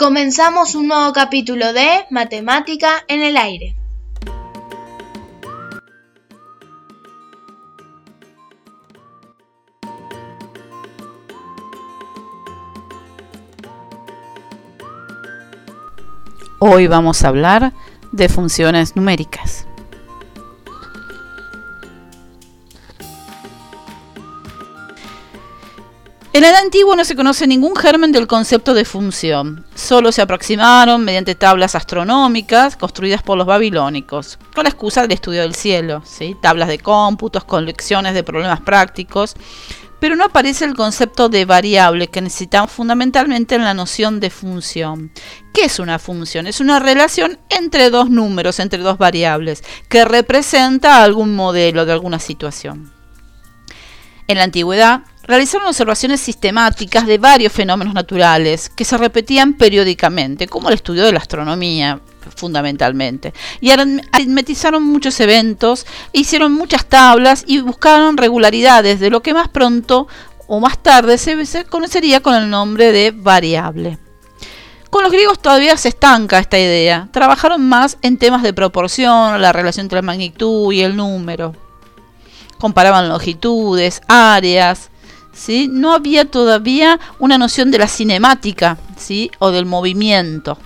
Comenzamos un nuevo capítulo de Matemática en el aire. Hoy vamos a hablar de funciones numéricas. En el antiguo no se conoce ningún germen del concepto de función, solo se aproximaron mediante tablas astronómicas construidas por los babilónicos, con la excusa del estudio del cielo, ¿sí? tablas de cómputos, colecciones de problemas prácticos, pero no aparece el concepto de variable que necesitamos fundamentalmente en la noción de función. ¿Qué es una función? Es una relación entre dos números, entre dos variables, que representa algún modelo de alguna situación. En la antigüedad, realizaron observaciones sistemáticas de varios fenómenos naturales que se repetían periódicamente, como el estudio de la astronomía, fundamentalmente. Y aritmetizaron muchos eventos, hicieron muchas tablas y buscaron regularidades de lo que más pronto o más tarde se, conocería con el nombre de variable. Con los griegos todavía se estanca esta idea. Trabajaron más en temas de proporción, la relación entre la magnitud y el número. Comparaban longitudes, áreas, ¿sí? no había todavía una noción de la cinemática ¿sí? o del movimiento.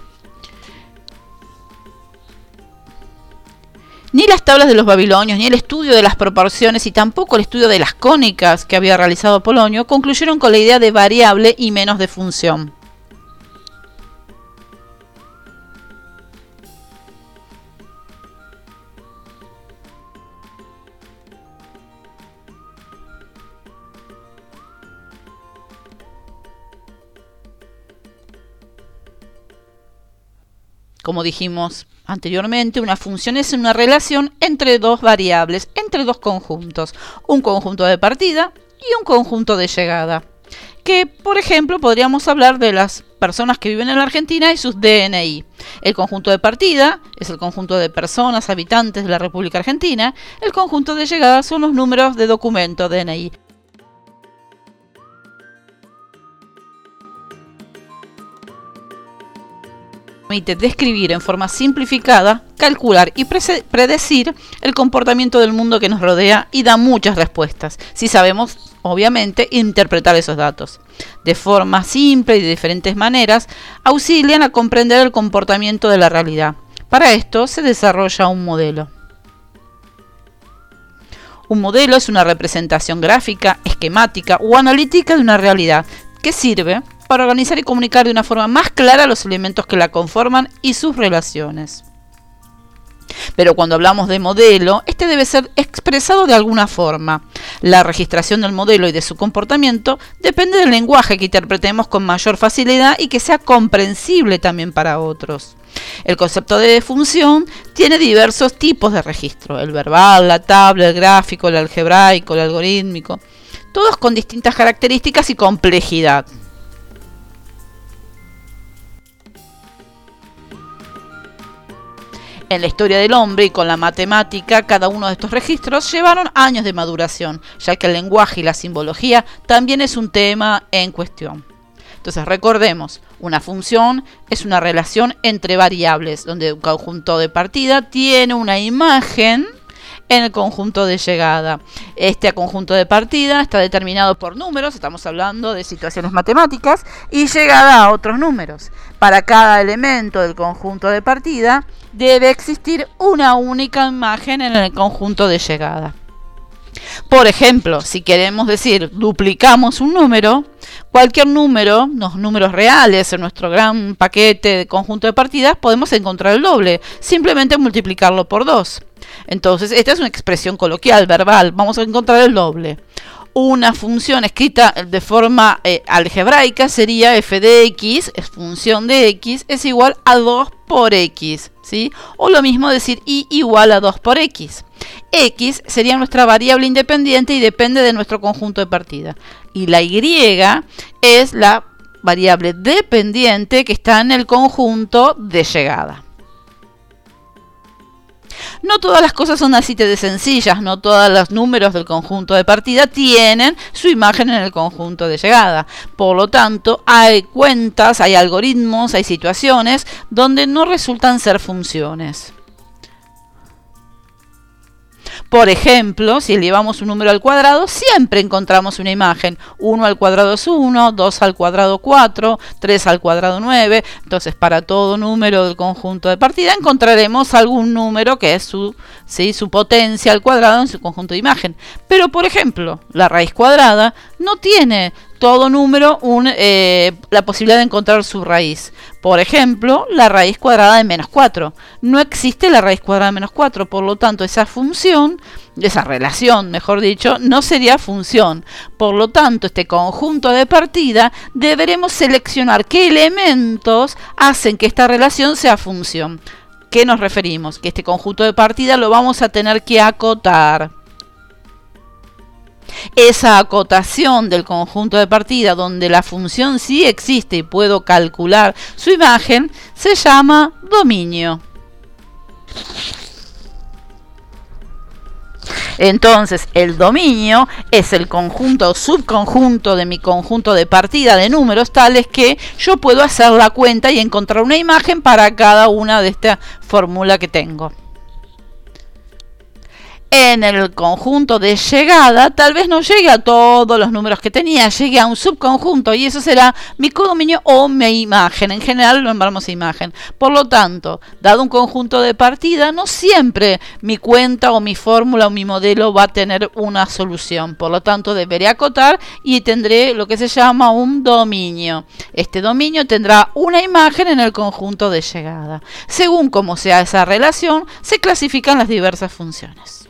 Ni las tablas de los babilonios, ni el estudio de las proporciones y tampoco el estudio de las cónicas que había realizado Polonio concluyeron con la idea de variable y menos de función. Como dijimos anteriormente, una función es una relación entre dos variables, entre dos conjuntos, un conjunto de partida y un conjunto de llegada. Que, por ejemplo, podríamos hablar de las personas que viven en la Argentina y sus DNI. El conjunto de partida es el conjunto de personas habitantes de la República Argentina. El conjunto de llegada son los números de documento DNI. Permite describir en forma simplificada, calcular y predecir el comportamiento del mundo que nos rodea y da muchas respuestas, si sabemos, obviamente, interpretar esos datos. De forma simple y de diferentes maneras, auxilian a comprender el comportamiento de la realidad. Para esto se desarrolla un modelo. Un modelo es una representación gráfica, esquemática o analítica de una realidad que sirve para organizar y comunicar de una forma más clara los elementos que la conforman y sus relaciones. Pero cuando hablamos de modelo, este debe ser expresado de alguna forma. La registración del modelo y de su comportamiento depende del lenguaje que interpretemos con mayor facilidad y que sea comprensible también para otros. El concepto de función tiene diversos tipos de registro, el verbal, la tabla, el gráfico, el algebraico, el algorítmico, todos con distintas características y complejidad. En la historia del hombre y con la matemática, cada uno de estos registros llevaron años de maduración, ya que el lenguaje y la simbología también es un tema en cuestión. Entonces recordemos, una función es una relación entre variables, donde un conjunto de partida tiene una imagen en el conjunto de llegada. Este conjunto de partida está determinado por números, estamos hablando de situaciones matemáticas, y llegada a otros números. Para cada elemento del conjunto de partida debe existir una única imagen en el conjunto de llegada. Por ejemplo, si queremos decir duplicamos un número, cualquier número, los números reales en nuestro gran paquete de conjunto de partidas, podemos encontrar el doble, simplemente multiplicarlo por 2. Entonces, esta es una expresión coloquial, verbal, vamos a encontrar el doble. Una función escrita de forma eh, algebraica sería f de x, es función de x, es igual a 2 por x, ¿sí? O lo mismo decir y igual a 2 por x. X sería nuestra variable independiente y depende de nuestro conjunto de partida. Y la Y es la variable dependiente que está en el conjunto de llegada. No todas las cosas son así de sencillas, no todos los números del conjunto de partida tienen su imagen en el conjunto de llegada. Por lo tanto, hay cuentas, hay algoritmos, hay situaciones donde no resultan ser funciones. Por ejemplo, si elevamos un número al cuadrado, siempre encontramos una imagen. 1 al cuadrado es 1, 2 al cuadrado 4, 3 al cuadrado 9. Entonces, para todo número del conjunto de partida encontraremos algún número que es su, su potencia al cuadrado en su conjunto de imagen. Pero, por ejemplo, la raíz cuadrada no tiene todo número eh, la posibilidad de encontrar su raíz. Por ejemplo, la raíz cuadrada de menos 4. No existe la raíz cuadrada de menos 4, por lo tanto esa función, esa relación, mejor dicho, no sería función. Por lo tanto, este conjunto de partida deberemos seleccionar qué elementos hacen que esta relación sea función. ¿Qué nos referimos? Que este conjunto de partida lo vamos a tener que acotar. Esa acotación del conjunto de partida donde la función sí existe y puedo calcular su imagen se llama dominio. Entonces, el dominio es el conjunto o subconjunto de mi conjunto de partida de números tales que yo puedo hacer la cuenta y encontrar una imagen para cada una de esta fórmula que tengo en el conjunto de llegada, tal vez no llegue a todos los números que tenía, llegue a un subconjunto y eso será mi codominio o mi imagen. En general lo llamamos imagen. Por lo tanto, dado un conjunto de partida, no siempre mi cuenta o mi fórmula o mi modelo va a tener una solución. Por lo tanto, deberé acotar y tendré lo que se llama un dominio. Este dominio tendrá una imagen en el conjunto de llegada. Según cómo sea esa relación, se clasifican las diversas funciones.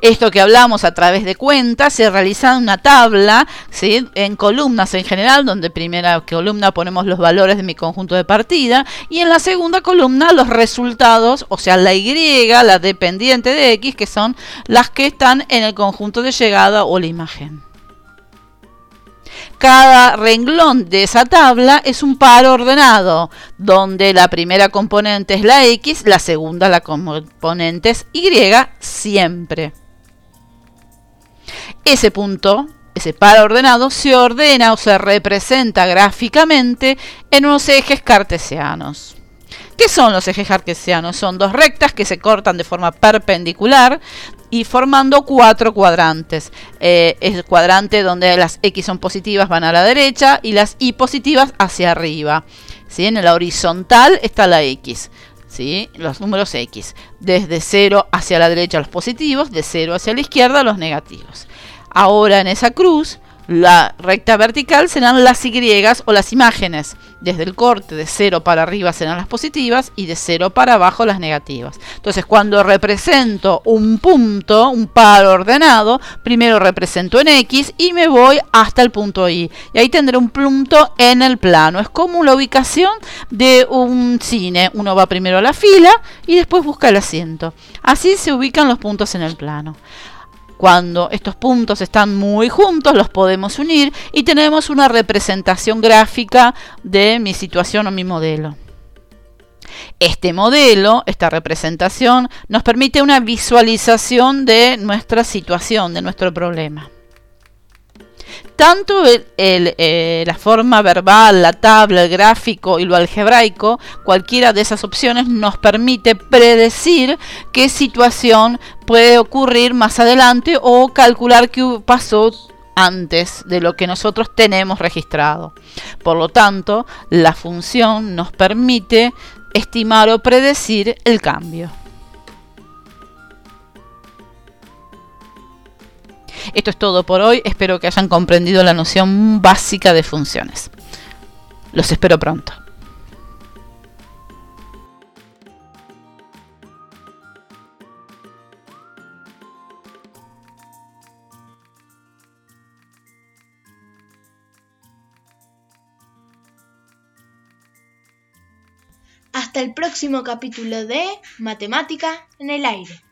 Esto que hablamos a través de cuentas se realiza en una tabla, ¿sí? en columnas en general, donde primera columna ponemos los valores de mi conjunto de partida y en la segunda columna los resultados, o sea, la Y, la dependiente de X, que son las que están en el conjunto de llegada o la imagen. Cada renglón de esa tabla es un par ordenado, donde la primera componente es la X, la segunda la componente es Y, siempre. Ese punto, ese par ordenado, se ordena o se representa gráficamente en unos ejes cartesianos. ¿Qué son los ejes cartesianos? Son dos rectas que se cortan de forma perpendicular y formando cuatro cuadrantes. Eh, es el cuadrante donde las X son positivas van a la derecha y las Y positivas hacia arriba. ¿Sí? En la horizontal está la X. ¿Sí? Los números X. Desde 0 hacia la derecha los positivos, de 0 hacia la izquierda los negativos. Ahora en esa cruz la recta vertical serán las Y o las imágenes. Desde el corte de 0 para arriba serán las positivas y de 0 para abajo las negativas. Entonces cuando represento un punto, un par ordenado, primero represento en X y me voy hasta el punto Y. Y ahí tendré un punto en el plano. Es como la ubicación de un cine. Uno va primero a la fila y después busca el asiento. Así se ubican los puntos en el plano. Cuando estos puntos están muy juntos, los podemos unir y tenemos una representación gráfica de mi situación o mi modelo. Este modelo, esta representación, nos permite una visualización de nuestra situación, de nuestro problema tanto eh, la forma verbal, la tabla, el gráfico y lo algebraico, cualquiera de esas opciones nos permite predecir qué situación puede ocurrir más adelante o calcular qué pasó antes de lo que nosotros tenemos registrado. Por lo tanto, la función nos permite estimar o predecir el cambio. Esto es todo por hoy. Espero que hayan comprendido la noción básica de funciones. Los espero pronto. Hasta el próximo capítulo de Matemática en el aire.